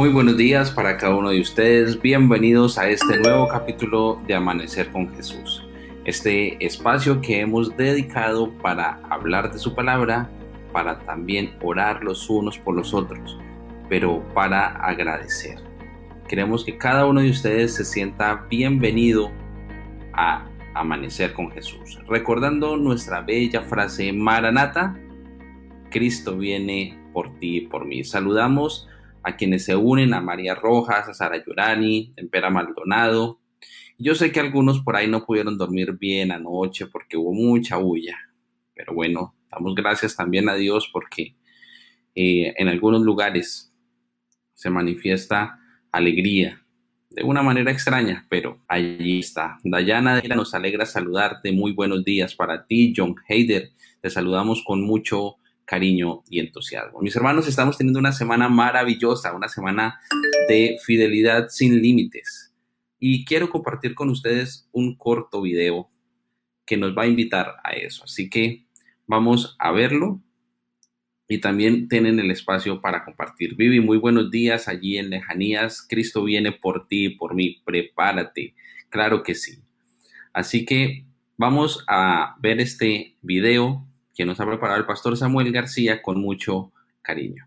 Muy buenos días para cada uno de ustedes. Bienvenidos a este nuevo capítulo de Amanecer con Jesús. Este espacio que hemos dedicado para hablar de su palabra, para también orar los unos por los otros, pero para agradecer. Queremos que cada uno de ustedes se sienta bienvenido a Amanecer con Jesús. Recordando nuestra bella frase Maranata, Cristo viene por ti y por mí. Saludamos a quienes se unen, a María Rojas, a Sara Llorani, Empera Maldonado. Yo sé que algunos por ahí no pudieron dormir bien anoche porque hubo mucha bulla, pero bueno, damos gracias también a Dios porque eh, en algunos lugares se manifiesta alegría de una manera extraña, pero allí está. Dayana nos alegra saludarte. Muy buenos días para ti, John Heider. Te saludamos con mucho cariño y entusiasmo. Mis hermanos, estamos teniendo una semana maravillosa, una semana de fidelidad sin límites. Y quiero compartir con ustedes un corto video que nos va a invitar a eso. Así que vamos a verlo y también tienen el espacio para compartir. Vivi, muy buenos días allí en Lejanías. Cristo viene por ti, por mí. Prepárate. Claro que sí. Así que vamos a ver este video que nos ha preparado el pastor Samuel García con mucho cariño.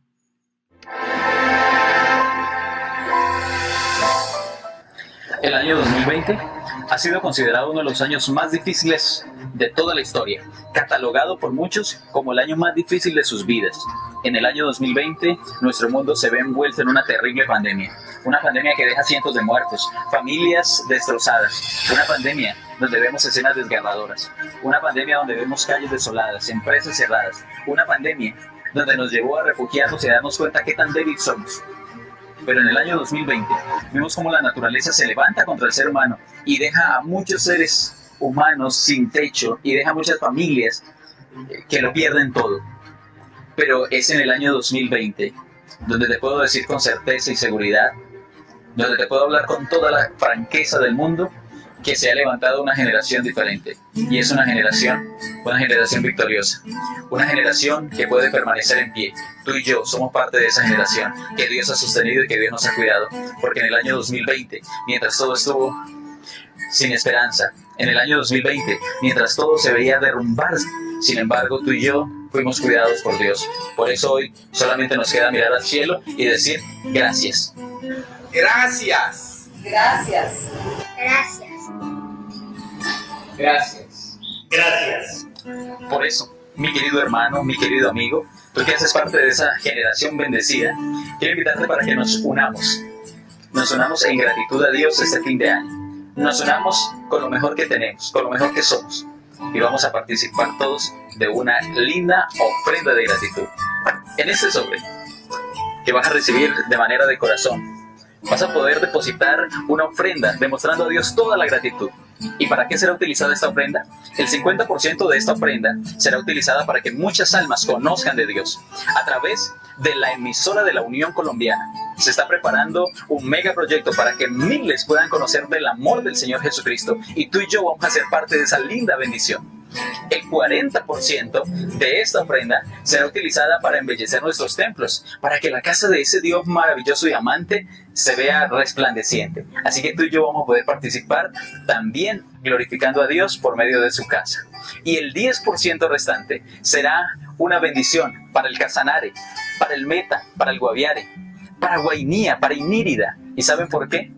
El año 2020 ha sido considerado uno de los años más difíciles de toda la historia, catalogado por muchos como el año más difícil de sus vidas. En el año 2020, nuestro mundo se ve envuelto en una terrible pandemia, una pandemia que deja cientos de muertos, familias destrozadas, una pandemia donde vemos escenas desgarradoras, una pandemia donde vemos calles desoladas, empresas cerradas, una pandemia donde nos llevó a refugiarnos y a darnos cuenta qué tan débil somos. Pero en el año 2020 vimos cómo la naturaleza se levanta contra el ser humano y deja a muchos seres humanos sin techo y deja a muchas familias eh, que lo pierden todo. Pero es en el año 2020 donde te puedo decir con certeza y seguridad, donde te puedo hablar con toda la franqueza del mundo, que se ha levantado una generación diferente. Y es una generación, una generación victoriosa. Una generación que puede permanecer en pie. Tú y yo somos parte de esa generación que Dios ha sostenido y que Dios nos ha cuidado. Porque en el año 2020, mientras todo estuvo sin esperanza, en el año 2020, mientras todo se veía derrumbar, sin embargo, tú y yo fuimos cuidados por Dios. Por eso hoy solamente nos queda mirar al cielo y decir gracias. Gracias. Gracias. Gracias. Gracias. Gracias. Por eso, mi querido hermano, mi querido amigo, tú que haces parte de esa generación bendecida, quiero invitarte para que nos unamos. Nos unamos en gratitud a Dios este fin de año. Nos unamos con lo mejor que tenemos, con lo mejor que somos. Y vamos a participar todos de una linda ofrenda de gratitud. En este sobre, que vas a recibir de manera de corazón, vas a poder depositar una ofrenda demostrando a Dios toda la gratitud. ¿Y para qué será utilizada esta ofrenda? El 50% de esta ofrenda será utilizada para que muchas almas conozcan de Dios a través de la emisora de la Unión Colombiana. Se está preparando un mega proyecto para que miles puedan conocer del amor del Señor Jesucristo y tú y yo vamos a ser parte de esa linda bendición. El 40% de esta ofrenda será utilizada para embellecer nuestros templos, para que la casa de ese Dios maravilloso y amante se vea resplandeciente. Así que tú y yo vamos a poder participar también glorificando a Dios por medio de su casa. Y el 10% restante será una bendición para el Casanare, para el Meta, para el Guaviare, para Guainía, para Inírida. ¿Y saben por qué?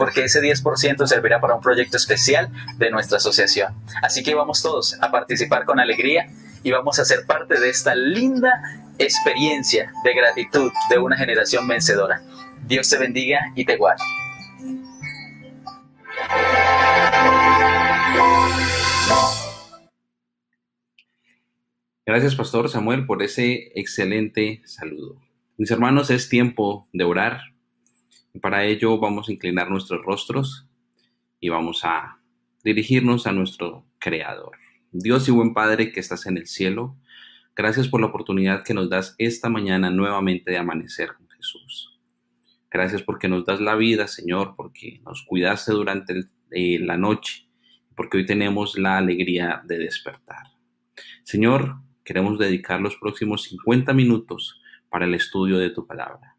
Porque ese 10% servirá para un proyecto especial de nuestra asociación. Así que vamos todos a participar con alegría y vamos a ser parte de esta linda experiencia de gratitud de una generación vencedora. Dios te bendiga y te guarde. Gracias, Pastor Samuel, por ese excelente saludo. Mis hermanos, es tiempo de orar. Para ello vamos a inclinar nuestros rostros y vamos a dirigirnos a nuestro Creador. Dios y buen Padre que estás en el cielo, gracias por la oportunidad que nos das esta mañana nuevamente de amanecer con Jesús. Gracias porque nos das la vida, Señor, porque nos cuidaste durante eh, la noche, porque hoy tenemos la alegría de despertar. Señor, queremos dedicar los próximos 50 minutos para el estudio de tu palabra.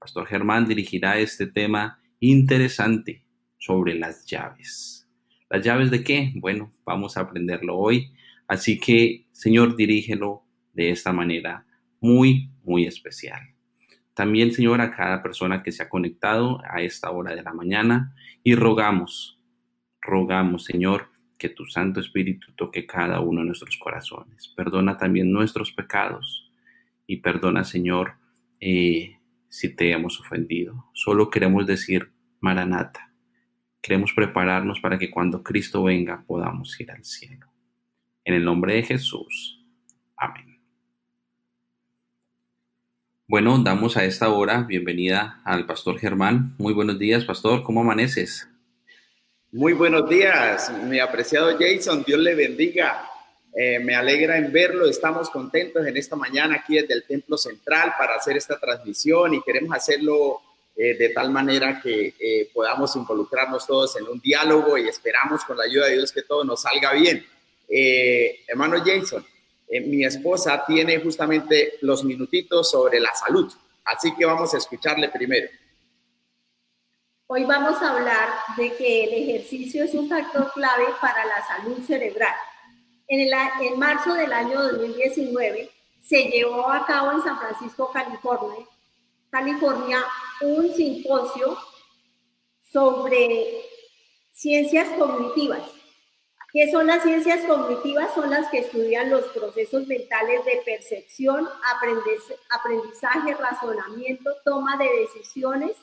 Pastor Germán dirigirá este tema interesante sobre las llaves. ¿Las llaves de qué? Bueno, vamos a aprenderlo hoy. Así que, Señor, dirígelo de esta manera muy, muy especial. También, Señor, a cada persona que se ha conectado a esta hora de la mañana y rogamos, rogamos, Señor, que tu Santo Espíritu toque cada uno de nuestros corazones. Perdona también nuestros pecados y perdona, Señor, eh, si te hemos ofendido. Solo queremos decir, Maranata. Queremos prepararnos para que cuando Cristo venga podamos ir al cielo. En el nombre de Jesús. Amén. Bueno, damos a esta hora bienvenida al pastor Germán. Muy buenos días, pastor. ¿Cómo amaneces? Muy buenos días, mi apreciado Jason. Dios le bendiga. Eh, me alegra en verlo. Estamos contentos en esta mañana aquí desde el Templo Central para hacer esta transmisión y queremos hacerlo eh, de tal manera que eh, podamos involucrarnos todos en un diálogo y esperamos con la ayuda de Dios que todo nos salga bien. hermano Jason, mi esposa tiene justamente los minutitos sobre la salud. Así que vamos a escucharle primero. Hoy vamos a hablar de que el ejercicio es un factor clave para la salud cerebral. En, el, en marzo del año 2019 se llevó a cabo en San Francisco, California, California un simposio sobre ciencias cognitivas ¿Qué son las ciencias cognitivas? Son las que estudian los procesos mentales de percepción, aprendizaje, razonamiento, toma de decisiones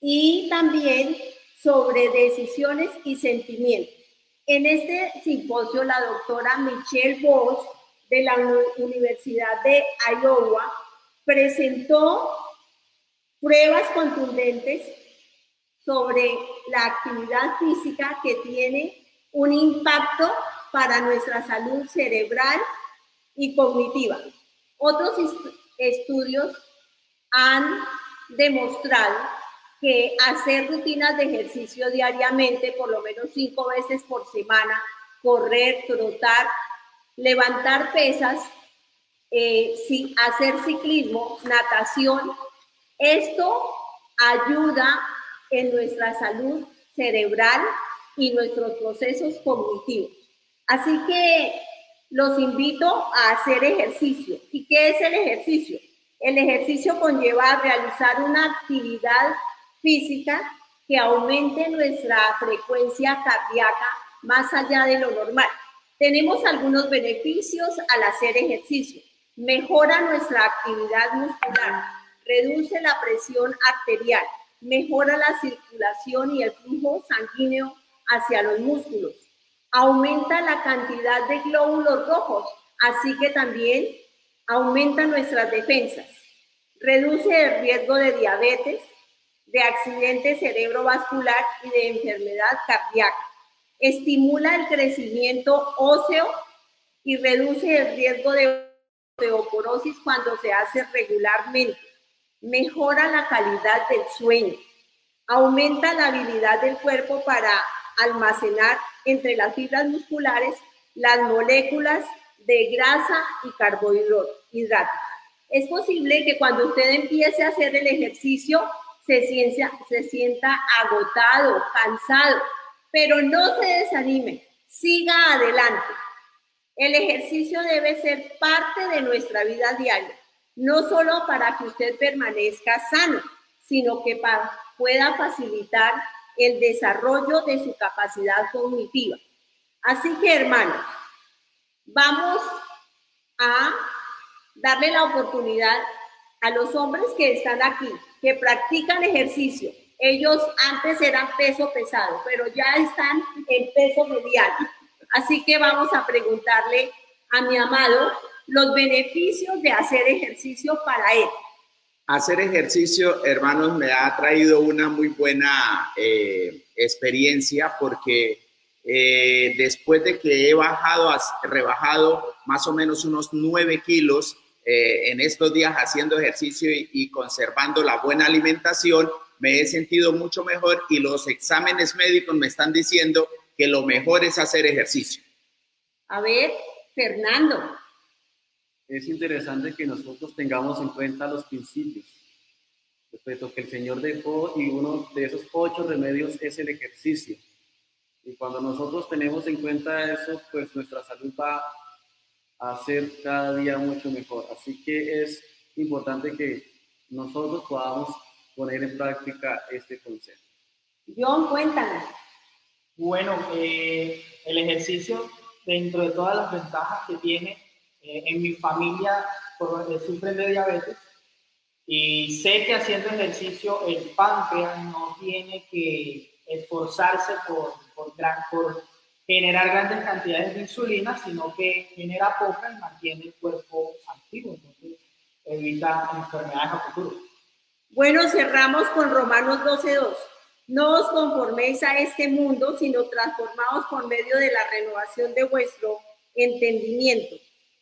y también sobre decisiones y sentimientos. En este simposio, la doctora Michelle Voss de la Universidad de Iowa presentó pruebas contundentes sobre la actividad física que tiene un impacto para nuestra salud cerebral y cognitiva. Otros estudios han demostrado que hacer rutinas de ejercicio diariamente, por lo menos cinco veces por semana, correr, trotar, levantar pesas, eh, hacer ciclismo, natación, esto ayuda en nuestra salud cerebral y nuestros procesos cognitivos. Así que los invito a hacer ejercicio. ¿Y qué es el ejercicio? El ejercicio conlleva realizar una actividad física que aumente nuestra frecuencia cardíaca más allá de lo normal. Tenemos algunos beneficios al hacer ejercicio. Mejora nuestra actividad muscular, reduce la presión arterial, mejora la circulación y el flujo sanguíneo hacia los músculos. Aumenta la cantidad de glóbulos rojos, así que también aumenta nuestras defensas. Reduce el riesgo de diabetes, de accidente cerebrovascular y de enfermedad cardíaca. Estimula el crecimiento óseo y reduce el riesgo de osteoporosis cuando se hace regularmente. Mejora la calidad del sueño. Aumenta la habilidad del cuerpo para almacenar entre las fibras musculares las moléculas de grasa y carbohidratos. Es posible que cuando usted empiece a hacer el ejercicio se sienta, se sienta agotado, cansado, pero no se desanime, siga adelante. El ejercicio debe ser parte de nuestra vida diaria, no solo para que usted permanezca sano, sino que pueda facilitar el desarrollo de su capacidad cognitiva. Así que, hermanos, vamos a darle la oportunidad a los hombres que están aquí, que practican ejercicio. Ellos antes eran peso pesado, pero ya están en peso mediano. Así que vamos a preguntarle a mi amado los beneficios de hacer ejercicio para él hacer ejercicio, hermanos, me ha traído una muy buena eh, experiencia porque eh, después de que he bajado, rebajado más o menos unos 9 kilos eh, en estos días haciendo ejercicio y, conservando la buena alimentación, me he sentido mucho mejor y los exámenes médicos me están diciendo que lo mejor es hacer ejercicio. A ver, respecto que el Señor dejó y uno de esos ocho remedios es el ejercicio. Y cuando nosotros tenemos en cuenta eso, pues nuestra salud va a ser cada día mucho mejor. Así que es importante que nosotros podamos poner en práctica este consejo. John, cuéntanos. Bueno, eh, el ejercicio, dentro de todas las ventajas que tiene, eh, en mi familia por, eh, sufren de diabetes y sé que haciendo ejercicio el páncreas no tiene que esforzarse por, por, gran, por generar grandes cantidades de insulina, sino que genera poca y mantiene el cuerpo activo, entonces evita enfermedades a futuro. Bueno, cerramos con Romanos 12.2. No os conforméis a este mundo, sino transformaos por medio de la renovación de vuestro entendimiento,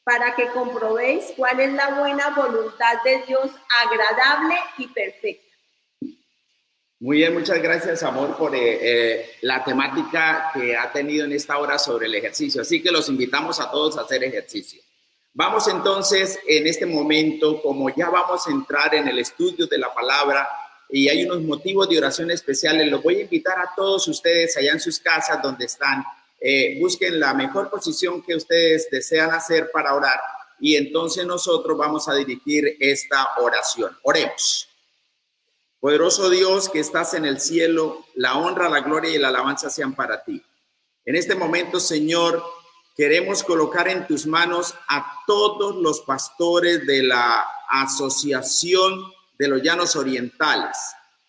para que comprobéis cuál es la buena voluntad de Dios, agradable y perfecta. Muy bien, muchas gracias, amor, por eh, eh, la temática que ha tenido en esta hora sobre el ejercicio. Así que los invitamos a todos a hacer ejercicio. Vamos entonces en este momento, como ya vamos a entrar en el estudio de la palabra y hay unos motivos de oración especiales, los voy a invitar a todos ustedes allá en sus casas donde están. Eh, busquen la mejor posición que ustedes desean hacer para orar y entonces nosotros vamos a dirigir esta oración. Oremos. Poderoso Dios que estás en el cielo, la honra, la gloria y la alabanza sean para ti. En este momento, Señor, queremos colocar en tus manos a todos los pastores de la Asociación de los Llanos Orientales,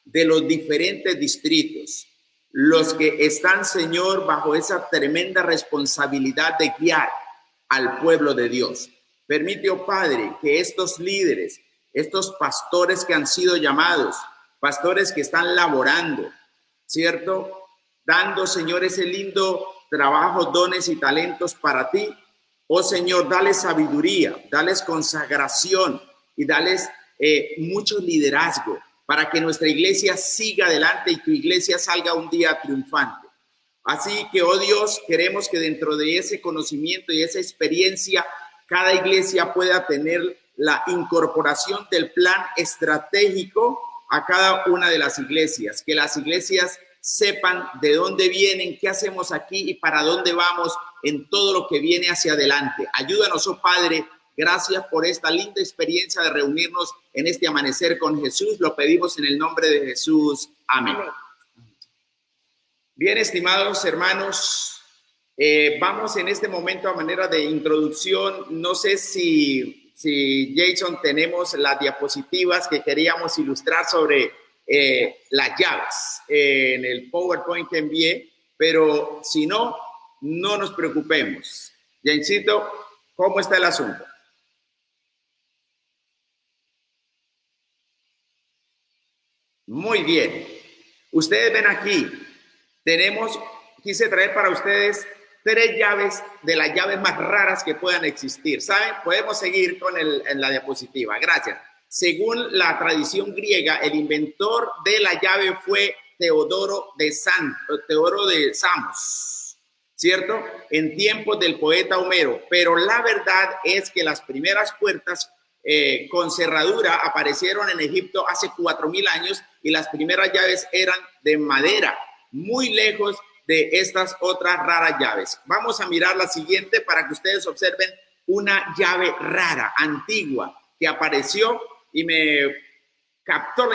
de los diferentes distritos, los que están, Señor, bajo esa tremenda responsabilidad de guiar al pueblo de Dios. Permite, oh Padre, que estos líderes, estos pastores que han sido llamados, pastores que están laborando, ¿cierto? Dando, Señor, ese lindo trabajo, dones y talentos para ti. Oh Señor, dale sabiduría, dales consagración y dales eh, mucho liderazgo para que nuestra iglesia siga adelante y tu iglesia salga un día triunfante. Así que, oh Dios, queremos que dentro de ese conocimiento y esa experiencia, cada iglesia pueda tener la incorporación del plan estratégico a cada una de las iglesias, que las iglesias sepan de dónde vienen, qué hacemos aquí y para dónde vamos en todo lo que viene hacia adelante. Ayúdanos, oh Padre, gracias por esta linda experiencia de reunirnos en este amanecer con Jesús. Lo pedimos en el nombre de Jesús. Amén. Bien, estimados hermanos, eh, vamos en este momento a manera de introducción. No sé si si Jason tenemos las diapositivas que queríamos ilustrar sobre eh, las llaves en el PowerPoint que envié, pero si no, no nos preocupemos. Jancito, ¿cómo está el asunto? Muy bien. Ustedes ven aquí, tenemos, quise traer para ustedes tres llaves de las llaves más raras que puedan existir. ¿Saben? Podemos seguir con el, en la diapositiva. Gracias. Según la tradición griega, el inventor de la llave fue Teodoro de de Samos, ¿cierto? En tiempos del poeta Homero. Pero la verdad es que las primeras puertas eh, con cerradura aparecieron en Egipto hace cuatro mil años y las primeras llaves eran de madera, muy lejos de estas otras raras llaves. Vamos a mirar la siguiente para que ustedes observen una llave rara, antigua, que apareció y me captó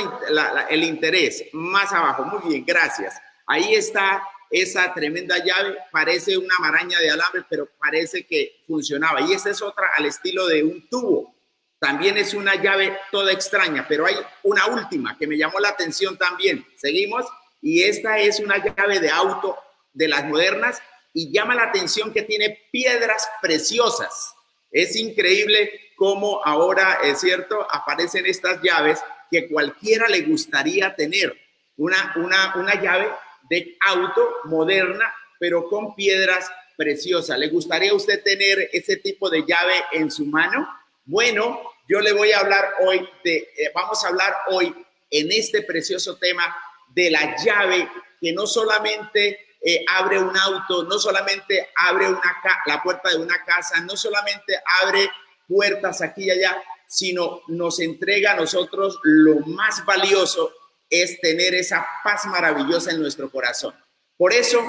el interés más abajo. Muy bien, gracias. Ahí está esa tremenda llave. Parece una maraña de alambre, pero parece que funcionaba. Y esta es otra al estilo de un tubo. También es una llave toda extraña, pero hay una última que me llamó la atención también. Seguimos y esta es una llave de auto de las modernas y llama la atención que tiene piedras preciosas. Es increíble cómo ahora, es cierto, aparecen estas llaves que cualquiera le gustaría tener. Una, una, una llave de auto moderna, pero con piedras preciosas. ¿Le gustaría a usted tener ese tipo de llave en su mano? Bueno, yo le voy a hablar hoy de, eh, vamos a hablar hoy en este precioso tema de la llave que no solamente eh, abre un auto, no solamente abre una la puerta de una casa, no solamente abre puertas aquí y allá, sino nos entrega a nosotros lo más valioso, es tener esa paz maravillosa en nuestro corazón. Por eso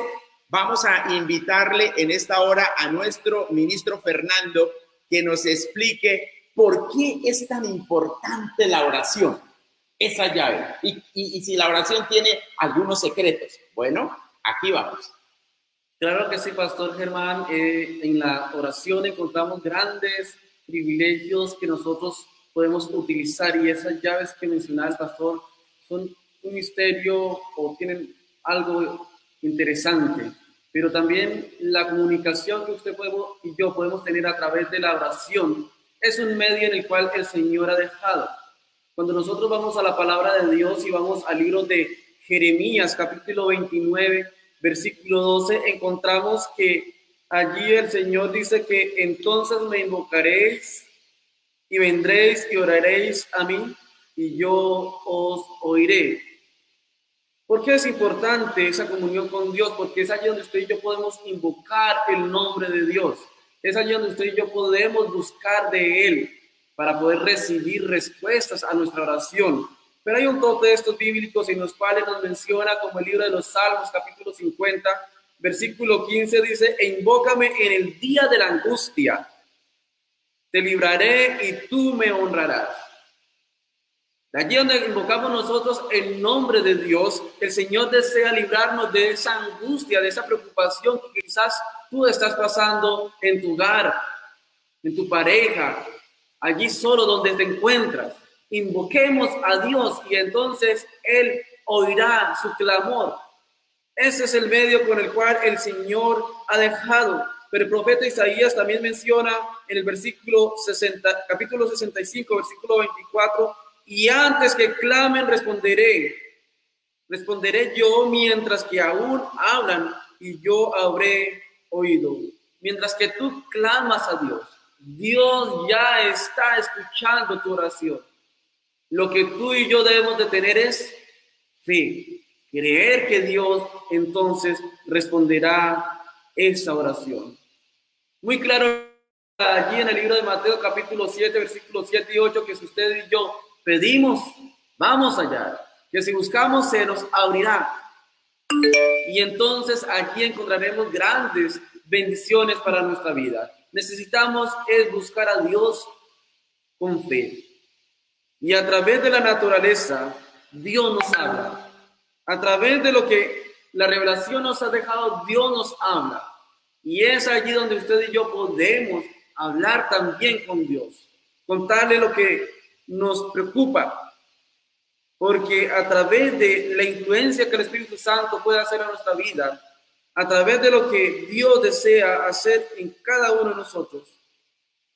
vamos a invitarle en esta hora a nuestro ministro Fernando que nos explique por qué es tan importante la oración, esa llave, y, si la oración tiene algunos secretos. Bueno, aquí vamos. Claro que sí, Pastor Germán. Eh, en la oración encontramos grandes privilegios que nosotros podemos utilizar y esas llaves que mencionaba el pastor son un misterio o tienen algo interesante, pero también la comunicación que usted y yo podemos tener a través de la oración es un medio en el cual el Señor ha dejado. Cuando nosotros vamos a la palabra de Dios y vamos al libro de Jeremías, capítulo 29, versículo 12, encontramos que allí el Señor dice que entonces me invocaréis y vendréis y oraréis a mí y yo os oiré. ¿Por qué es importante esa comunión con Dios? Porque es allí donde usted y yo podemos invocar el nombre de Dios. Es allí donde usted y yo podemos buscar de Él para poder recibir respuestas a nuestra oración. Pero hay un de estos bíblicos en los cuales nos menciona como el libro de los Salmos, capítulo 50, versículo 15, dice, e invócame en el día de la angustia, te libraré y tú me honrarás. De allí donde invocamos nosotros el nombre de Dios, el Señor desea librarnos de esa angustia, de esa preocupación que quizás tú estás pasando en tu hogar, en tu pareja, allí solo donde te encuentras. Invoquemos a Dios y entonces Él oirá su clamor. Ese es el medio con el cual el Señor ha dejado. Pero el profeta Isaías también menciona en el versículo 60, capítulo 65, versículo 24, y antes que clamen responderé. Responderé yo mientras que aún hablan y yo habré oído. Mientras que tú clamas a Dios, Dios ya está escuchando tu oración. Lo que tú y yo debemos de tener es fe, creer que Dios entonces responderá esa oración. Muy claro allí en el libro de Mateo capítulo 7, versículos 7 y 8, que si usted y yo pedimos, vamos allá. Que si buscamos, se nos abrirá. Y entonces aquí encontraremos grandes bendiciones para nuestra vida. Necesitamos es buscar a Dios con fe. Y a través de la naturaleza, Dios nos habla. A través de lo que la revelación nos ha dejado, Dios nos habla. Y es allí donde usted y yo podemos hablar también con Dios. Contarle lo que nos preocupa, porque a través de la influencia que el Espíritu Santo puede hacer en nuestra vida, a través de lo que Dios desea hacer en cada uno de nosotros,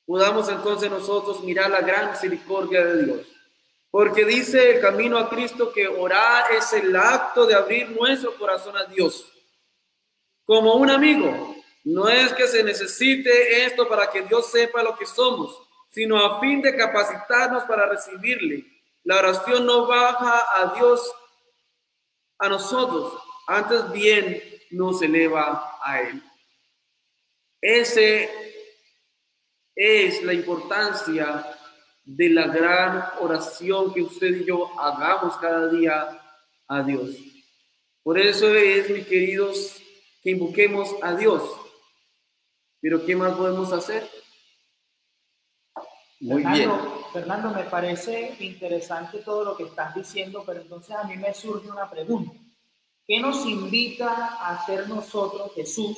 podamos entonces nosotros mirar la gran misericordia de Dios. Porque dice el camino a Cristo que orar es el acto de abrir nuestro corazón a Dios. Como un amigo, no es que se necesite esto para que Dios sepa lo que somos, sino a fin de capacitarnos para recibirle. La oración no baja a Dios, a nosotros, antes bien nos eleva a Él. Ese es la importancia de la gran oración que usted y yo hagamos cada día a Dios. Por eso es, mis queridos, que invoquemos a Dios. Pero ¿qué más podemos hacer? Muy Fernando, bien. Fernando, me parece interesante todo lo que estás diciendo, pero entonces a mí me surge una pregunta. ¿Qué nos invita a hacer nosotros, Jesús,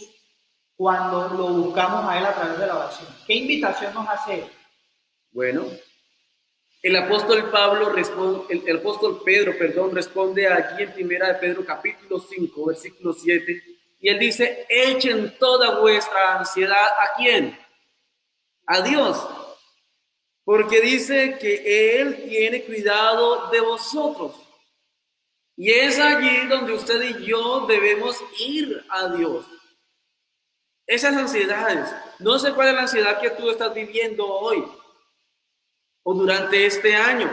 cuando lo buscamos a Él a través de la oración? ¿Qué invitación nos hace Bueno, el apóstol Pablo responde, el, el, apóstol Pedro, perdón, responde aquí en primera de Pedro capítulo 5, versículo 7, y él dice, echen toda vuestra ansiedad a quién? A Dios, porque dice que Él tiene cuidado de vosotros. Y es allí donde usted y yo debemos ir a Dios. Esas ansiedades, no sé cuál es la ansiedad que tú estás viviendo hoy o durante este año.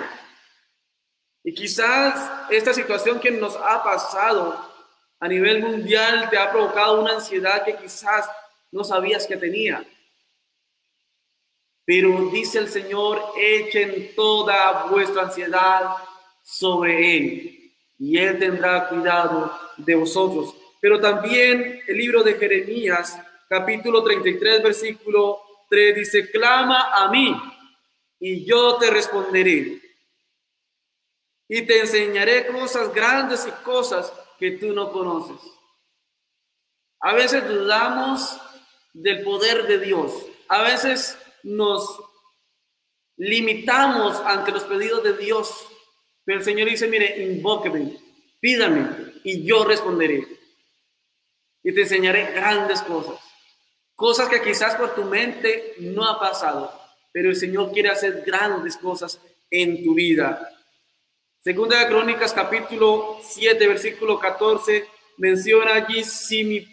Y quizás esta situación que nos ha pasado a nivel mundial te ha provocado una ansiedad que quizás no sabías que tenía. Pero dice el Señor, echen toda vuestra ansiedad sobre Él y Él tendrá cuidado de vosotros. Pero también el libro de Jeremías, capítulo 33, versículo 3, dice, clama a mí y yo te responderé. Y te enseñaré cosas grandes y cosas que tú no conoces. A veces dudamos del poder de Dios. A veces nos limitamos ante los pedidos de Dios. Pero el Señor dice, mire, invóqueme, pídame y yo responderé. Y te enseñaré grandes cosas. Cosas que quizás por tu mente no ha pasado, pero el Señor quiere hacer grandes cosas en tu vida. Segunda de Crónicas capítulo 7, versículo 14, menciona allí, si, mi,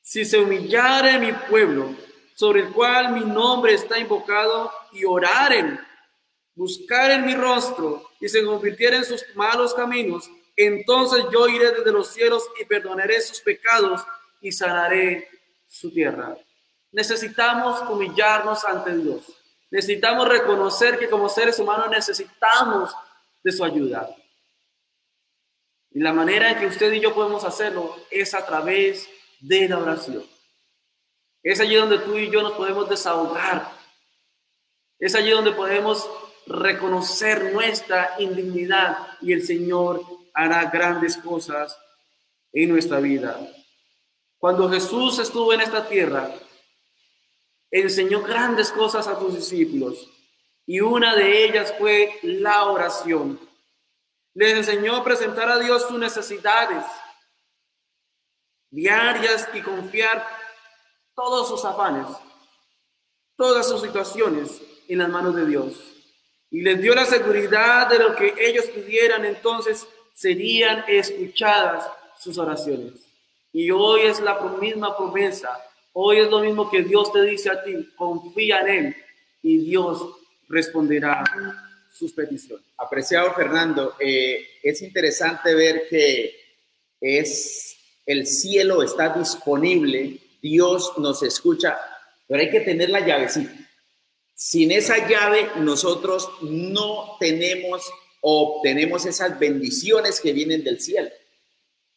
si se humillare mi pueblo, sobre el cual mi nombre está invocado, y oraren, buscar en mi rostro, y se convirtiera en sus malos caminos, entonces yo iré desde los cielos y perdonaré sus pecados y sanaré su tierra. Necesitamos humillarnos ante Dios. Necesitamos reconocer que como seres humanos necesitamos de su ayuda. Y la manera en que usted y yo podemos hacerlo es a través de la oración. Es allí donde tú y yo nos podemos desahogar. Es allí donde podemos reconocer nuestra indignidad y el Señor hará grandes cosas en nuestra vida. Cuando Jesús estuvo en esta tierra, enseñó grandes cosas a sus discípulos y una de ellas fue la oración. Les enseñó a presentar a Dios sus necesidades diarias y confiar todos sus afanes, todas sus situaciones en las manos de Dios. Y les dio la seguridad de lo que ellos pidieran, entonces serían escuchadas sus oraciones. Y hoy es la misma promesa Hoy es lo mismo que Dios te dice a ti, confía en Él y Dios responderá sus peticiones. Apreciado Fernando, eh, es interesante ver que es el cielo está disponible, Dios nos escucha, pero hay que tener la llavecita. Sin esa llave nosotros no tenemos o obtenemos esas bendiciones que vienen del cielo.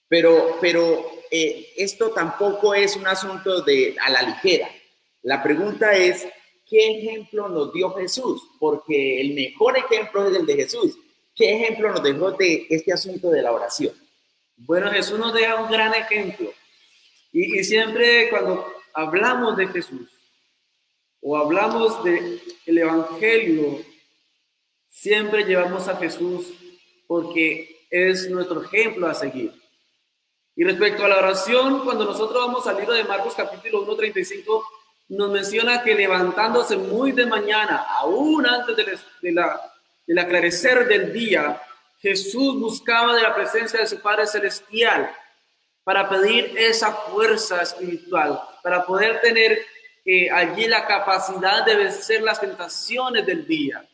Pero, pero eh, esto tampoco es un asunto de a la ligera. La pregunta es, ¿qué ejemplo nos dio Jesús? Porque el mejor ejemplo es el de Jesús. ¿Qué ejemplo nos dejó de este asunto de la oración? Bueno, Jesús nos deja un gran ejemplo. Y, y siempre cuando hablamos de Jesús o hablamos del el Evangelio, siempre llevamos a Jesús porque es nuestro ejemplo a seguir. Y respecto a la oración, cuando nosotros vamos al libro de Marcos capítulo 1.35, nos menciona que levantándose muy de mañana, aún antes de, la, del aclarecer del día, Jesús buscaba de la presencia de su Padre Celestial para pedir esa fuerza espiritual, para poder tener eh, allí la capacidad de vencer las tentaciones del día.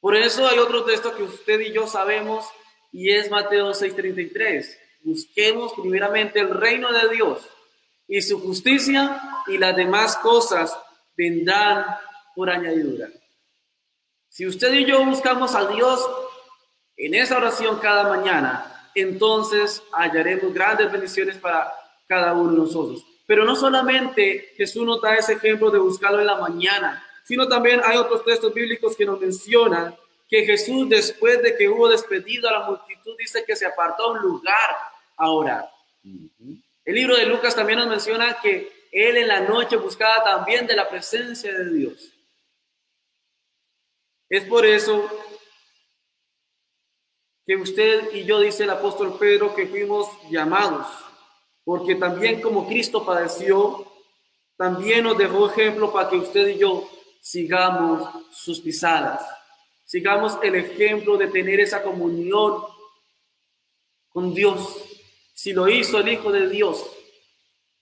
Por eso hay otro texto que usted y yo sabemos y es Mateo 6:33 busquemos primeramente el reino de Dios y su justicia y las demás cosas vendrán por añadidura. Si usted y yo buscamos a Dios en esa oración cada mañana, entonces hallaremos grandes bendiciones para cada uno de nosotros. Pero no solamente Jesús nos da ese ejemplo de buscarlo en la mañana, sino también hay otros textos bíblicos que nos mencionan que Jesús después de que hubo despedido a la multitud dice que se apartó a un lugar a El libro de Lucas también nos menciona que él en la noche buscaba también de la presencia de Dios. Es por eso que usted y yo, dice el apóstol Pedro, que fuimos llamados, porque también como Cristo padeció, también nos dejó ejemplo para que usted y yo sigamos sus pisadas, sigamos el ejemplo de tener esa comunión con Dios. Si lo hizo el Hijo de Dios,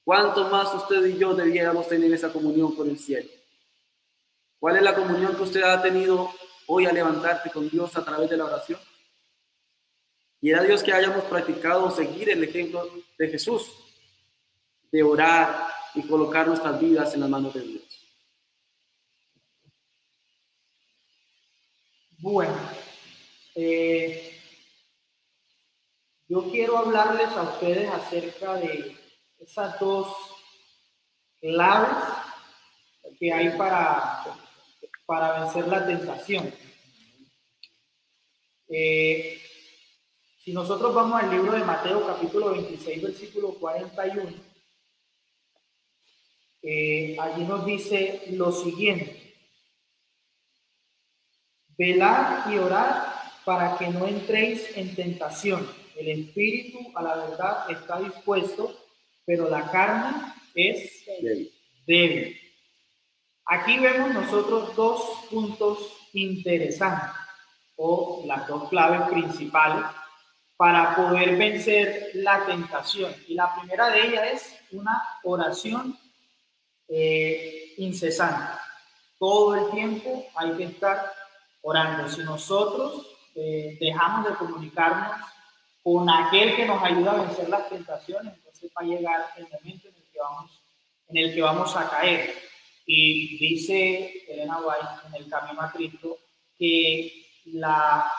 ¿cuánto más usted y yo debiéramos tener esa comunión con el cielo? ¿Cuál es la comunión que usted ha tenido hoy a levantarte con Dios a través de la oración? Y era Dios que hayamos practicado seguir el ejemplo de Jesús, de orar y colocar nuestras vidas en las manos de Dios. Bueno, eh, yo quiero hablarles a ustedes acerca de esas dos claves que hay para, para vencer la tentación. Eh, si nosotros vamos al libro de Mateo capítulo 26, versículo 41, eh, allí nos dice lo siguiente. Velad y orad para que no entréis en tentación. El espíritu a la verdad está dispuesto, pero la carne es débil. Aquí vemos nosotros dos puntos interesantes o las dos claves principales para poder vencer la tentación. Y la primera de ellas es una oración eh, incesante. Todo el tiempo hay que estar orando. Si nosotros eh, dejamos de comunicarnos con aquel que nos ayuda a vencer las tentaciones, entonces va a llegar el momento en el que vamos, en el que vamos a caer. Y dice Elena White en el Camino a Cristo que la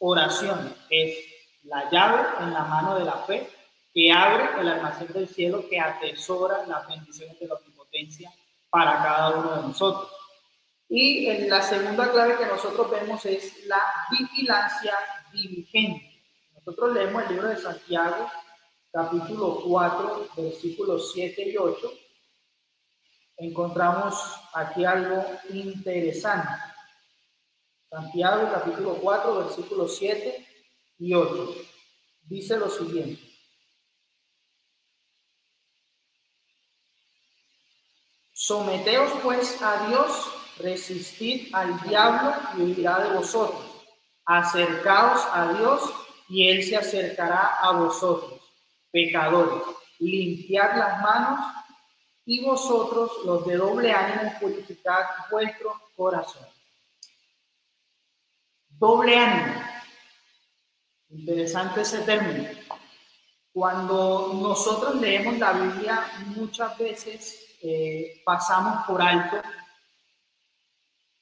oración es la llave en la mano de la fe que abre el almacén del cielo que atesora las bendiciones de la omnipotencia para cada uno de nosotros. Y la segunda clave que nosotros vemos es la vigilancia diligente. Nosotros leemos el libro de Santiago, capítulo 4, versículos 7 y 8. Encontramos aquí algo interesante. Santiago, capítulo 4, versículos 7 y 8. Dice lo siguiente. Someteos pues a Dios resistid al diablo y huirá de vosotros. Acercaos a Dios y Él se acercará a vosotros, pecadores. Limpiad las manos y vosotros, los de doble ánimo, purificad vuestro corazón. Doble ánimo. Interesante ese término. Cuando nosotros leemos la Biblia, muchas veces eh, pasamos por alto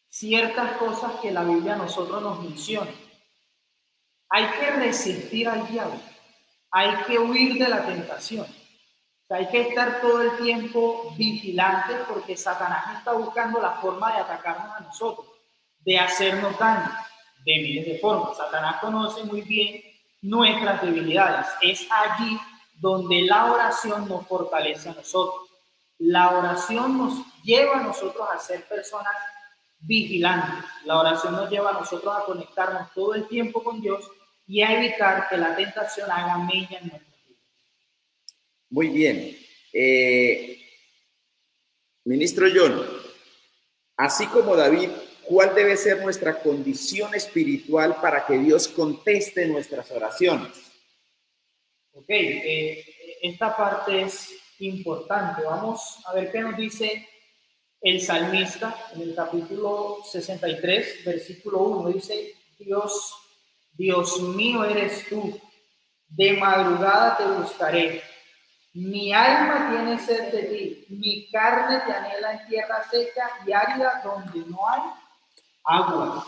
ciertas cosas que la Biblia a nosotros nos menciona. Hay que resistir al diablo, hay que huir de la tentación, hay que estar todo el tiempo vigilantes porque Satanás está buscando la forma de atacarnos a nosotros, de hacernos daño de miles de formas. Satanás conoce muy bien nuestras debilidades. Es allí donde la oración nos fortalece a nosotros. La oración nos lleva a nosotros a ser personas vigilantes. La oración nos lleva a nosotros a conectarnos todo el tiempo con Dios y a evitar que la tentación haga mella en nuestras vidas. Muy bien. Eh, ministro John, así como David, ¿cuál debe ser nuestra condición espiritual para que Dios conteste nuestras oraciones? Ok, eh, esta parte es importante. Vamos a ver qué nos dice el salmista en el capítulo 63, versículo 1, dice, Dios, Dios mío eres tú, de madrugada te buscaré. Mi alma tiene sed de ti, mi carne te anhela en tierra seca y árida donde no hay agua.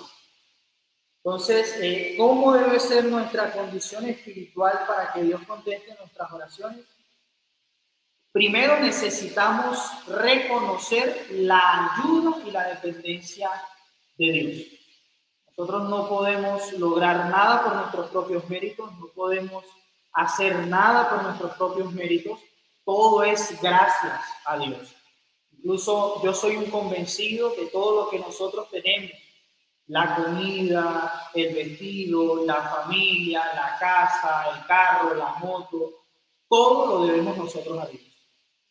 Entonces, eh, ¿cómo debe ser nuestra condición espiritual para que Dios conteste nuestras oraciones? Primero necesitamos reconocer la ayuda y la dependencia de Dios. Nosotros no podemos lograr nada por nuestros propios méritos, no podemos hacer nada por nuestros propios méritos, todo es gracias a Dios. Incluso yo soy un convencido que todo lo que nosotros tenemos, la comida, el vestido, la familia, la casa, el carro, la moto, todo lo debemos nosotros a Dios.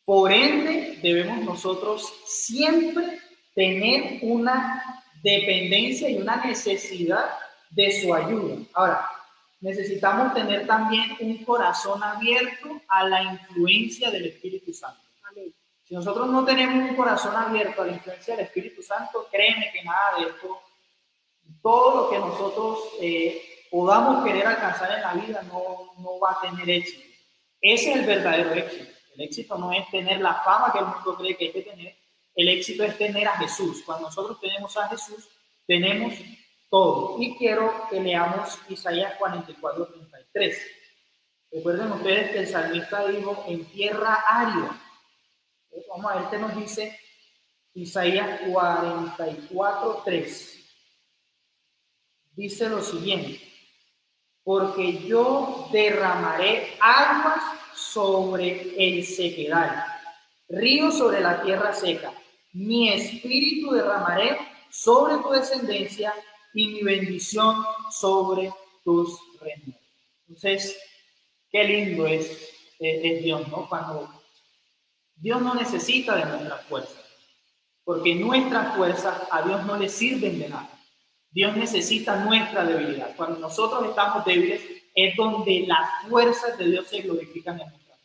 Por ende, debemos nosotros siempre tener una dependencia y una necesidad de su ayuda. Ahora, necesitamos tener también un corazón abierto a la influencia del Espíritu Santo. Si nosotros no tenemos un corazón abierto a la influencia del Espíritu Santo, créeme que nada de esto, todo lo que nosotros eh, podamos querer alcanzar en la vida no, no va a tener éxito. Ese es el verdadero éxito. El éxito no es tener la fama que el mundo cree que hay que tener. El éxito es tener a Jesús. Cuando nosotros tenemos a Jesús, tenemos todo. Y quiero que leamos Isaías 44, 33. Recuerden ustedes que el salmista dijo en tierra árida. Vamos a ver qué nos dice Isaías 44, 3. Dice lo siguiente, porque yo derramaré aguas sobre el sequedal, ríos sobre la tierra seca. Mi espíritu derramaré sobre tu descendencia y mi bendición sobre tus reinos. Entonces, qué lindo es, es, Dios, ¿no? Cuando Dios no necesita de nuestra fuerza, porque nuestras fuerzas a Dios no le sirven de nada. Dios necesita nuestra debilidad. Cuando nosotros estamos débiles es donde las fuerzas de Dios se glorifican en nuestra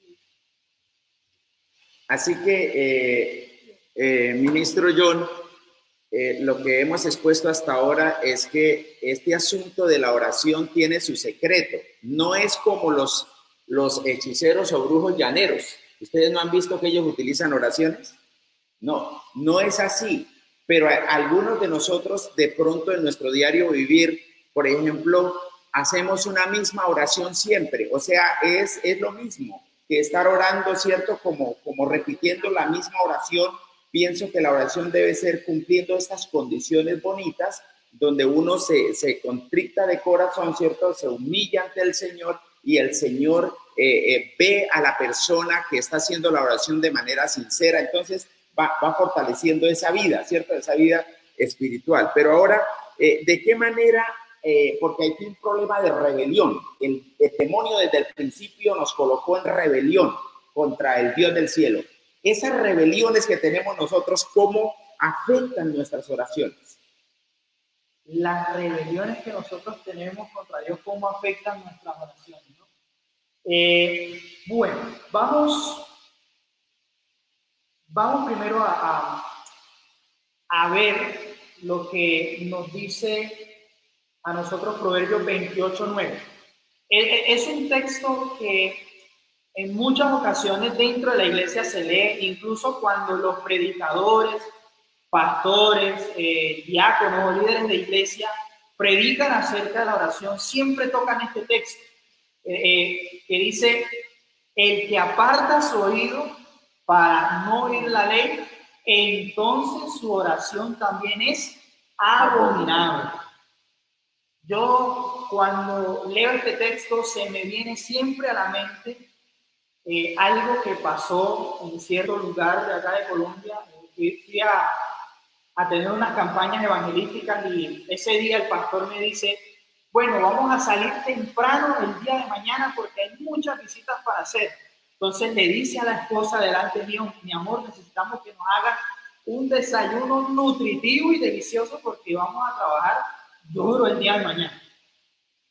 vida. Así que, eh, eh, ministro John, eh, lo que hemos expuesto hasta ahora es que este asunto de la oración tiene su secreto. No es como los, los hechiceros o brujos llaneros. ¿Ustedes no han visto que ellos utilizan oraciones? No, no es así. Pero algunos de nosotros de pronto en nuestro diario vivir, por ejemplo, hacemos una misma oración siempre. O sea, es, es lo mismo que estar orando, ¿cierto? Como, como repitiendo la misma oración pienso que la oración debe ser cumpliendo estas condiciones bonitas, donde uno se, se contricta de corazón, ¿cierto? Se humilla ante el Señor y el Señor eh, eh, ve a la persona que está haciendo la oración de manera sincera. Entonces va, fortaleciendo esa vida, ¿cierto? Esa vida espiritual. Pero ahora, eh, ¿de qué manera? porque hay un problema de rebelión. El, el demonio desde el principio nos colocó en rebelión contra el Dios del cielo esas rebeliones que tenemos nosotros, ¿cómo afectan nuestras oraciones? Las rebeliones que nosotros tenemos contra Dios, ¿cómo afectan nuestras oraciones? Eh, bueno, vamos, vamos primero a, a, ver lo que nos dice a nosotros Proverbios 28, 9. E, e, es un texto que en muchas ocasiones dentro de la iglesia se lee, incluso cuando los predicadores, pastores, eh, diáconos líderes de iglesia predican acerca de la oración, siempre tocan este texto eh, eh, que dice, el que aparta su oído para no oír la ley, entonces su oración también es abominable. Yo cuando leo este texto se me viene siempre a la mente eh, algo que pasó en cierto lugar de acá de Colombia. Fui, a, a, tener unas campañas evangelísticas y ese día el pastor me dice, bueno, vamos a salir temprano el día de mañana porque hay muchas visitas para hacer. Entonces le dice a la esposa delante mío, mi amor, necesitamos que nos haga un desayuno nutritivo y delicioso porque vamos a trabajar duro el día de mañana.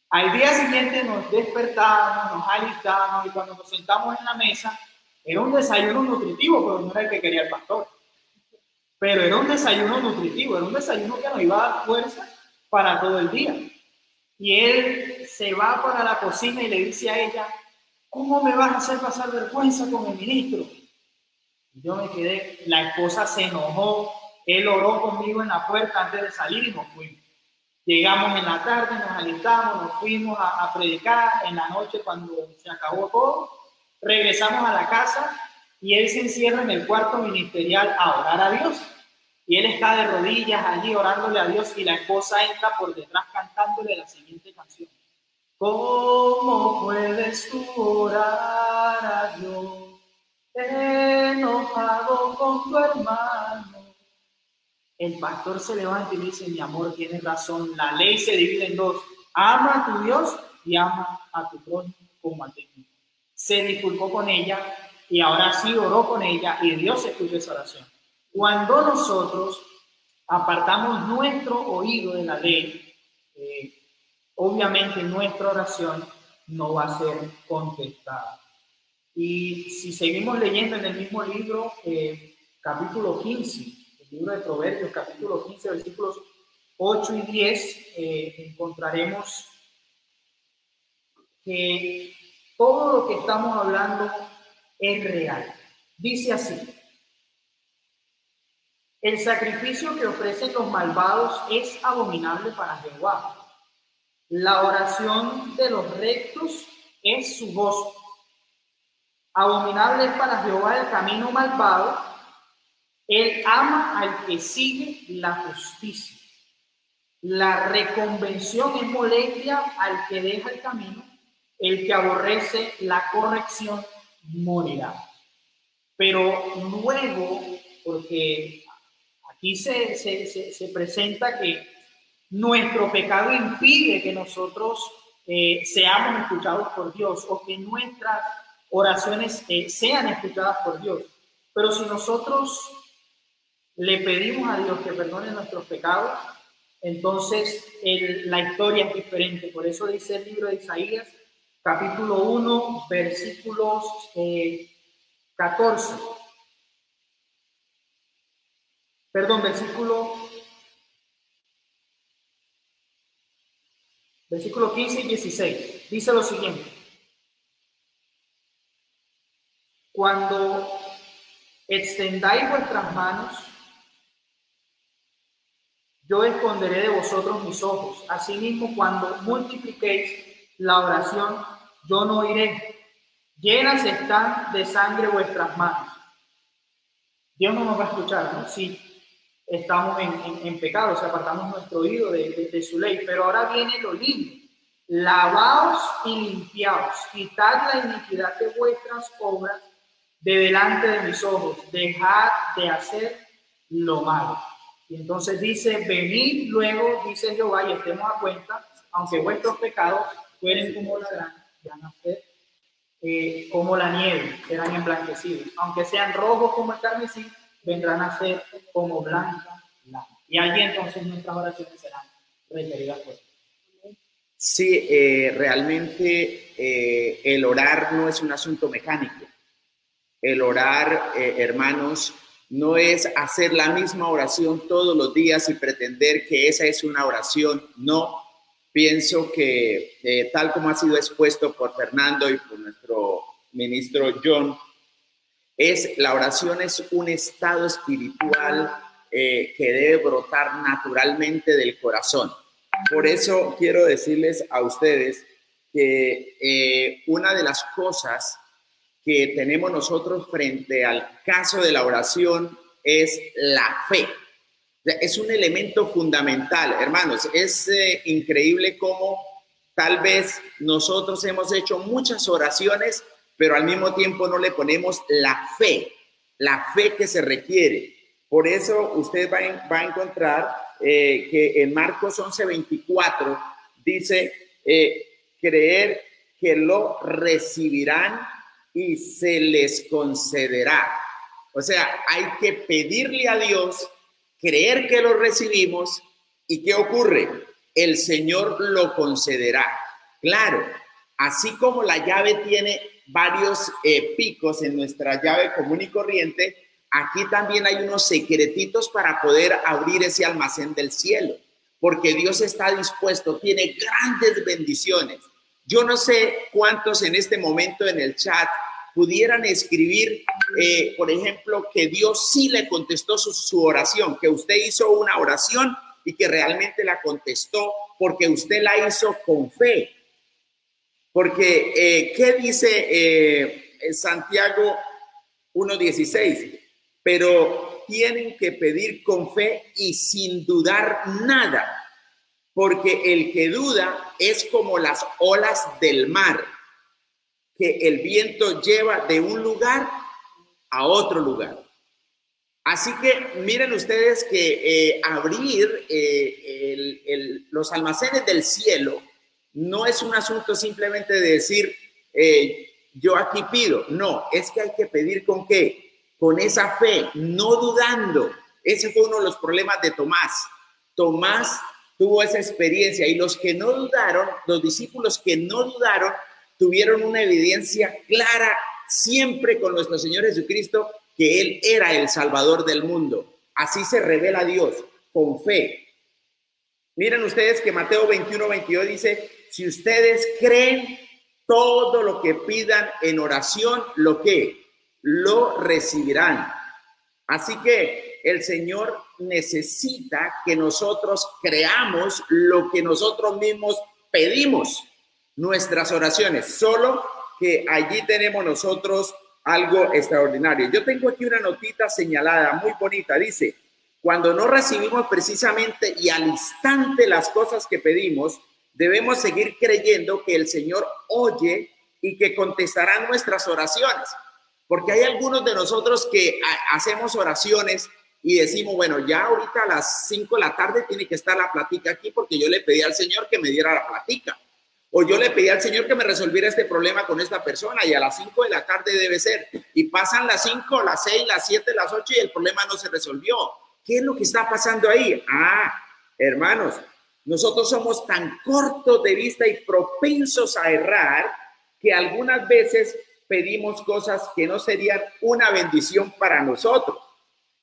Al día siguiente nos despertamos, nos alistamos y cuando nos sentamos en la mesa, era un desayuno nutritivo, pero no era el que quería el pastor. Pero era un desayuno nutritivo, era un desayuno que nos iba a dar fuerza para todo el día. Y él se va para la cocina y le dice a ella, ¿cómo me vas a hacer pasar vergüenza con el ministro? yo me quedé, la esposa se enojó, él oró conmigo en la puerta antes de salir y nos fuimos. Llegamos en la tarde, nos alistamos, nos fuimos a, predicar. En la noche, cuando se acabó todo, regresamos a la casa y él se encierra en el cuarto ministerial a orar a Dios. Y él está de rodillas allí orándole a Dios y la esposa entra por detrás cantándole la siguiente canción. ¿Cómo puedes tú orar a Dios enojado con tu hermano? el pastor se levanta y dice, mi amor, tienes razón, la ley se divide en dos, ama a tu Dios y ama a tu prójimo como a ti Se disculpó con ella y ahora sí oró con ella y Dios escuchó esa oración. Cuando nosotros apartamos nuestro oído de la ley, eh, obviamente nuestra oración no va a ser contestada. Y si seguimos leyendo en el mismo libro, eh, capítulo 15, libro de Proverbios, capítulo 15, versículos 8 y 10, eh, encontraremos que todo lo que estamos hablando es real. Dice así, El sacrificio que ofrecen los malvados es abominable para Jehová. La oración de los rectos es su gozo. Abominable es para Jehová el camino malvado. Él ama al que sigue la justicia. La reconvención es molestia al que deja el camino. El que aborrece la corrección morirá. Pero luego, porque aquí se, se, presenta que nuestro pecado impide que nosotros eh, seamos escuchados por Dios o que nuestras oraciones eh, sean escuchadas por Dios. Pero si nosotros le pedimos a Dios que perdone nuestros pecados, entonces la historia es diferente. Por eso dice el libro de Isaías, capítulo 1, versículos 14. Eh, Perdón, versículo versículo 15 y 16. Dice lo siguiente. Cuando extendáis vuestras manos, yo esconderé de vosotros mis ojos. Asimismo, cuando multipliquéis la oración, yo no iré. Llenas están de sangre vuestras manos. Dios no nos va a escuchar. Si estamos en, en, pecado, si apartamos nuestro oído de, de, su ley. Pero ahora viene lo lindo. Lavaos y limpiaos, quitad la iniquidad de vuestras obras de delante de mis ojos, dejad de hacer lo malo. Y entonces dice, venid luego, dice Jehová, y estemos a cuenta, aunque vuestros pecados fueren como la ser eh, como la nieve, serán emblanquecidos. Aunque sean rojos como el carmesí, vendrán a ser como blanca Y allí entonces nuestras oraciones serán requeridas por Sí, eh, realmente eh, el orar no es un asunto mecánico. El orar, hermanos, no es hacer la misma oración todos los días y pretender que esa es una oración. No, pienso que eh, tal como ha sido expuesto por Fernando y por nuestro ministro John, es la oración es un estado espiritual eh, que debe brotar naturalmente del corazón. Por eso quiero decirles a ustedes que eh, una de las cosas que tenemos nosotros frente al caso de la oración es la fe. Es un elemento fundamental, hermanos. Es eh, increíble cómo tal vez nosotros hemos hecho muchas oraciones, pero al mismo tiempo no le ponemos la fe, la fe que se requiere. Por eso usted va, a, encontrar eh, que en Marcos 11:24 dice, eh, creer que lo recibirán y se les concederá. O sea, hay que pedirle a Dios creer que lo recibimos y ¿qué ocurre? El Señor lo concederá. Claro, así como la llave tiene varios eh, picos en nuestra llave común y corriente, aquí también hay unos secretitos para poder abrir ese almacén del cielo, porque Dios está dispuesto, tiene grandes bendiciones. Yo no sé cuántos en este momento en el chat pudieran escribir, eh, por ejemplo, que Dios sí le contestó su, oración, que usted hizo una oración y que realmente la contestó porque usted la hizo con fe. Porque, eh, ¿qué dice eh, Santiago 1.16? Pero tienen que pedir con fe y sin dudar nada, porque el que duda es como las olas del mar que el viento lleva de un lugar a otro lugar. Así que miren ustedes que eh, abrir eh, los almacenes del cielo no es un asunto simplemente de decir, yo aquí pido. No, es que hay que pedir con qué? Con esa fe, no dudando. Ese fue uno de los problemas de Tomás. Tomás tuvo esa experiencia y los que no dudaron, los discípulos que no dudaron, tuvieron una evidencia clara siempre con nuestro Señor Jesucristo que Él era el Salvador del mundo. Así se revela Dios, con fe. Miren ustedes que Mateo 21, 22 dice, si ustedes creen todo lo que pidan en oración, lo que lo recibirán. Así que el Señor necesita que nosotros creamos lo que nosotros mismos pedimos, nuestras oraciones, solo que allí tenemos nosotros algo extraordinario. Yo tengo aquí una notita señalada, muy bonita, dice, cuando no recibimos precisamente y al instante las cosas que pedimos, debemos seguir creyendo que el Señor oye y que contestará nuestras oraciones. Porque hay algunos de nosotros que hacemos oraciones y decimos, bueno, ya ahorita a las 5 de la tarde tiene que estar la platica aquí porque yo le pedí al Señor que me diera la platica. O yo le pedí al Señor que me resolviera este problema con esta persona y a las 5 de la tarde debe ser. Y pasan las 5, las 6, las 7, las 8 y el problema no se resolvió. ¿Qué es lo que está pasando ahí? Ah, hermanos, nosotros somos tan cortos de vista y propensos a errar que algunas veces pedimos cosas que no serían una bendición para nosotros.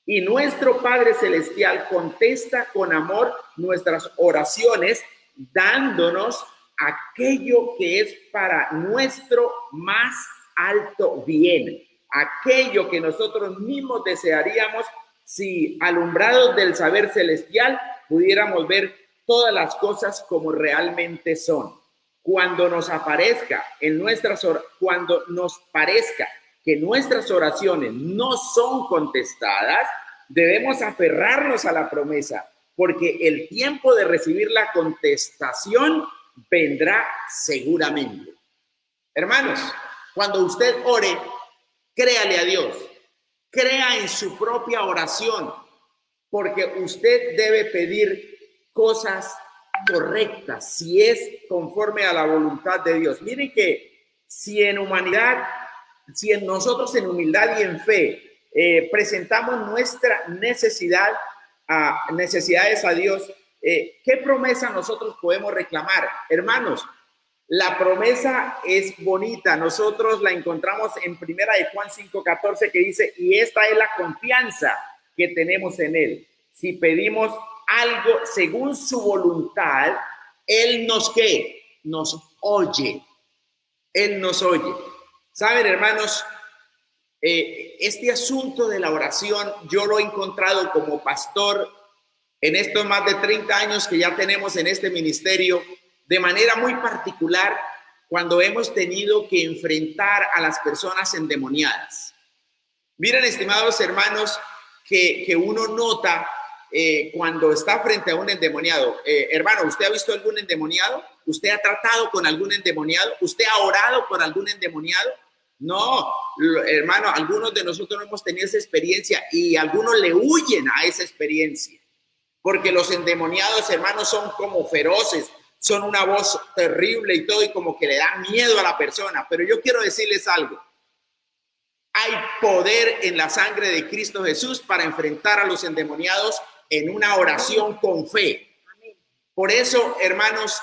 Y nuestro Padre Celestial contesta con amor nuestras oraciones, dándonos aquello que es para nuestro más alto bien, aquello que nosotros mismos desearíamos si alumbrados del saber celestial pudiéramos ver todas las cosas como realmente son. Cuando nos aparezca en nuestras cuando nos parezca que nuestras oraciones no son contestadas, debemos aferrarnos a la promesa, porque el tiempo de recibir la contestación vendrá seguramente. Hermanos, cuando usted ore, créale a Dios, crea en su propia oración, porque usted debe pedir cosas correctas, si es conforme a la voluntad de Dios. Miren que si en humanidad, si en nosotros en humildad y en fe eh, presentamos nuestra necesidad, a, necesidades a Dios, eh, ¿qué promesa nosotros podemos reclamar? Hermanos, la promesa es bonita. Nosotros la encontramos en primera de Juan 5:14 que dice, y esta es la confianza que tenemos en Él. Si pedimos algo según su voluntad, Él nos que nos oye. Él nos oye. Saben, hermanos, eh, este asunto de la oración yo lo he encontrado como pastor en estos más de 30 años que ya tenemos en este ministerio, de manera muy particular cuando hemos tenido que enfrentar a las personas endemoniadas. Miren, estimados hermanos, que, que uno nota eh, cuando está frente a un endemoniado. Eh, hermano, ¿usted ha visto algún endemoniado? ¿Usted ha tratado con algún endemoniado? ¿Usted ha orado con algún endemoniado? No, hermano, algunos de nosotros no hemos tenido esa experiencia y algunos le huyen a esa experiencia. Porque los endemoniados, hermanos, son como feroces, son una voz terrible y todo, y como que le dan miedo a la persona. Pero yo quiero decirles algo. Hay poder en la sangre de Cristo Jesús para enfrentar a los endemoniados en una oración con fe. Por eso, hermanos,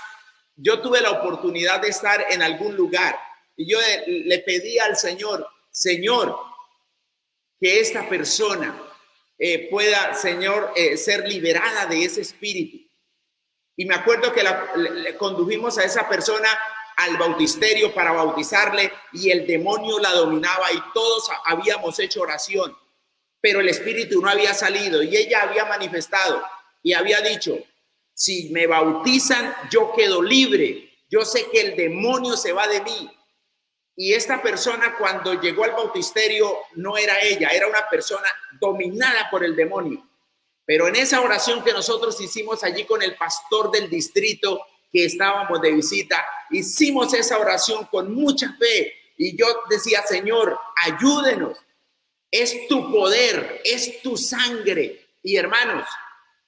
yo tuve la oportunidad de estar en algún lugar y yo le pedí al Señor, Señor, que esta persona eh, pueda, Señor, eh, ser liberada de ese espíritu. Y me acuerdo que le, condujimos a esa persona al bautisterio para bautizarle y el demonio la dominaba y todos habíamos hecho oración, pero el espíritu no había salido y ella había manifestado y había dicho, si me bautizan, yo quedo libre, yo sé que el demonio se va de mí, y esta persona cuando llegó al bautisterio no era ella, era una persona dominada por el demonio. Pero en esa oración que nosotros hicimos allí con el pastor del distrito que estábamos de visita, hicimos esa oración con mucha fe. Y yo decía, Señor, ayúdenos. Es tu poder, es tu sangre. Y hermanos,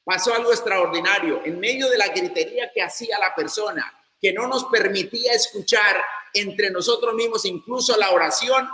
pasó algo extraordinario. En medio de la gritería que hacía la persona, que no nos permitía escuchar entre nosotros mismos, incluso la oración.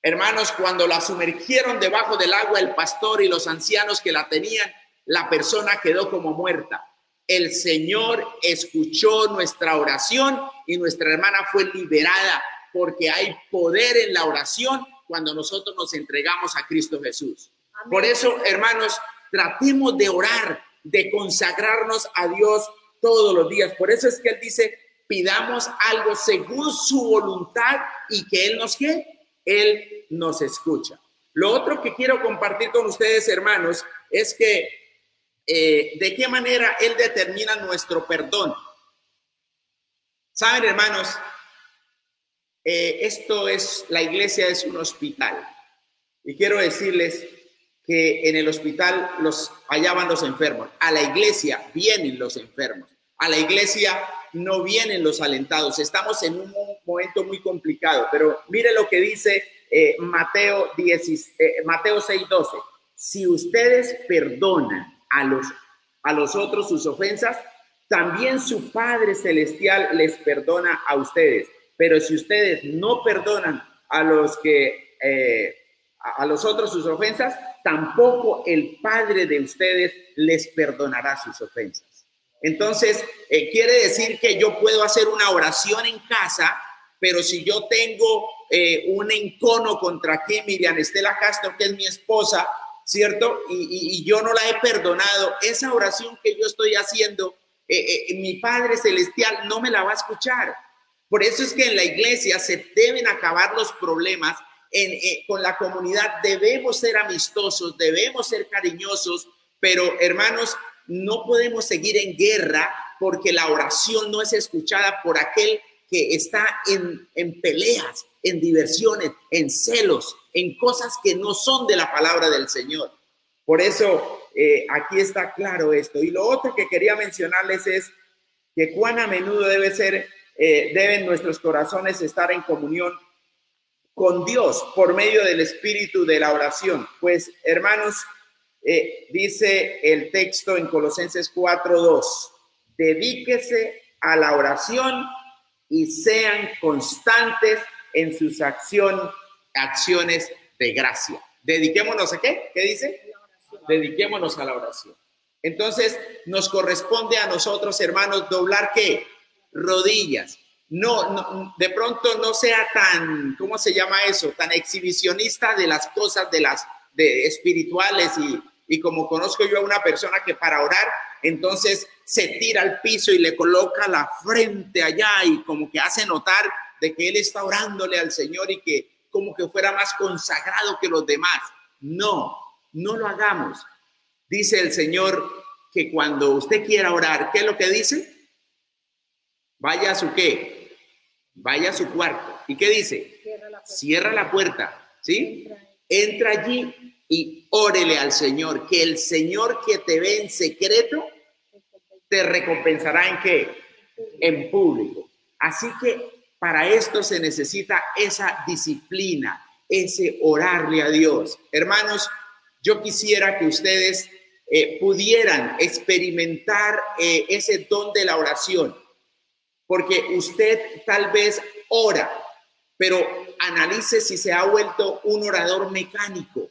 Hermanos, cuando la sumergieron debajo del agua el pastor y los ancianos que la tenían, la persona quedó como muerta. El Señor escuchó nuestra oración y nuestra hermana fue liberada porque hay poder en la oración cuando nosotros nos entregamos a Cristo Jesús. Por eso, hermanos, tratemos de orar, de consagrarnos a Dios todos los días. Por eso es que Él dice, pidamos algo según su voluntad y que Él nos que Él nos escucha. Lo otro que quiero compartir con ustedes, hermanos, es que eh, de qué manera Él determina nuestro perdón. Saben, hermanos, eh, esto es, la iglesia es un hospital. Y quiero decirles que en el hospital los hallaban los enfermos. A la iglesia vienen los enfermos. A la iglesia no vienen los alentados. Estamos en un momento muy complicado, pero mire lo que dice eh, Mateo, 10, eh, Mateo 6:12. Si ustedes perdonan a los, a los otros sus ofensas, también su Padre Celestial les perdona a ustedes. Pero si ustedes no perdonan a los que eh, a los otros sus ofensas, tampoco el Padre de ustedes les perdonará sus ofensas. Entonces, eh, quiere decir que yo puedo hacer una oración en casa, pero si yo tengo eh, un encono contra aquí, Miriam Estela Castro, que es mi esposa, ¿cierto? Y, yo no la he perdonado, esa oración que yo estoy haciendo, mi Padre Celestial no me la va a escuchar. Por eso es que en la iglesia se deben acabar los problemas con la comunidad. Debemos ser amistosos, debemos ser cariñosos, pero hermanos, no podemos seguir en guerra porque la oración no es escuchada por aquel que está en, peleas, en diversiones, en celos, en cosas que no son de la palabra del Señor. Por eso eh, aquí está claro esto. Y lo otro que quería mencionarles es que cuán a menudo debe ser, eh, deben nuestros corazones estar en comunión con Dios por medio del espíritu de la oración. Pues hermanos, eh, dice el texto en Colosenses 4:2, dedíquese a la oración y sean constantes en sus acción, acciones de gracia. Dediquémonos a qué? ¿Qué dice? Dediquémonos a la oración. Entonces, nos corresponde a nosotros, hermanos, doblar qué? Rodillas. No, de pronto no sea tan, ¿cómo se llama eso? Tan exhibicionista de las cosas de las de espirituales y, y como conozco yo a una persona que para orar, entonces se tira al piso y le coloca la frente allá y como que hace notar de que él está orándole al Señor y que como que fuera más consagrado que los demás. No, no lo hagamos. Dice el Señor que cuando usted quiera orar, ¿qué es lo que dice? Vaya a su qué? Vaya a su cuarto. ¿Y qué dice? Cierra la puerta. Cierra la puerta ¿Sí? Entra allí y órele al Señor, que el Señor que te ve en secreto te recompensará en qué? En público. Así que para esto se necesita esa disciplina, ese orarle a Dios. Hermanos, yo quisiera que ustedes eh, pudieran experimentar eh, ese don de la oración, porque usted tal vez ora, pero analice si se ha vuelto un orador mecánico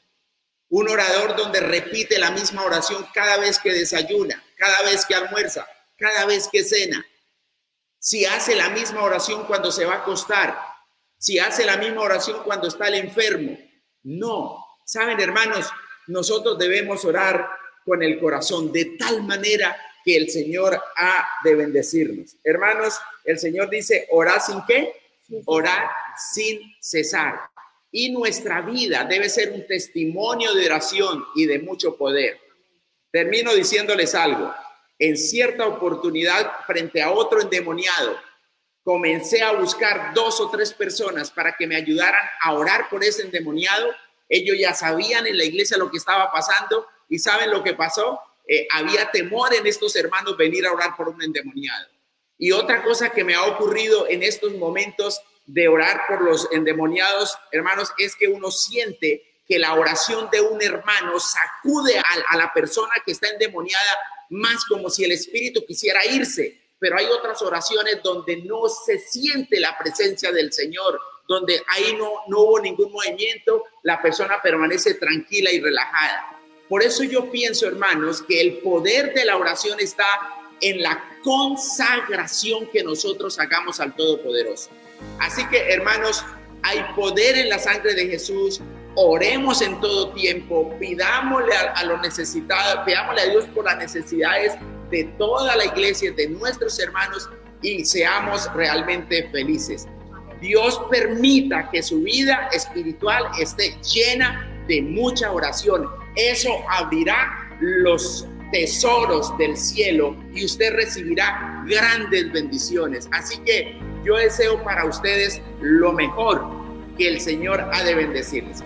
un orador donde repite la misma oración cada vez que desayuna, cada vez que almuerza, cada vez que cena. Si hace la misma oración cuando se va a acostar, si hace la misma oración cuando está el enfermo. No, saben hermanos, nosotros debemos orar con el corazón de tal manera que el Señor ha de bendecirnos. Hermanos, el Señor dice, orar sin qué? Orar sin cesar y nuestra vida debe ser un testimonio de oración y de mucho poder. Termino diciéndoles algo. En cierta oportunidad, frente a otro endemoniado, comencé a buscar dos o tres personas para que me ayudaran a orar por ese endemoniado. Ellos ya sabían en la iglesia lo que estaba pasando y saben lo que pasó. Eh, había temor en estos hermanos venir a orar por un endemoniado. Y otra cosa que me ha ocurrido en estos momentos de orar por los endemoniados, hermanos, es que uno siente que la oración de un hermano sacude a, la persona que está endemoniada más como si el espíritu quisiera irse. Pero hay otras oraciones donde no se siente la presencia del Señor, donde ahí no, no hubo ningún movimiento, la persona permanece tranquila y relajada. Por eso yo pienso, hermanos, que el poder de la oración está en la consagración que nosotros hagamos al Todopoderoso. Así que, hermanos, hay poder en la sangre de Jesús. Oremos en todo tiempo, pidámosle a, los necesitados, pidámosle a Dios por las necesidades de toda la iglesia, de nuestros hermanos y seamos realmente felices. Dios permita que su vida espiritual esté llena de mucha oración. Eso abrirá los tesoros del cielo y usted recibirá grandes bendiciones. Así que yo deseo para ustedes lo mejor que el Señor ha de bendecirles.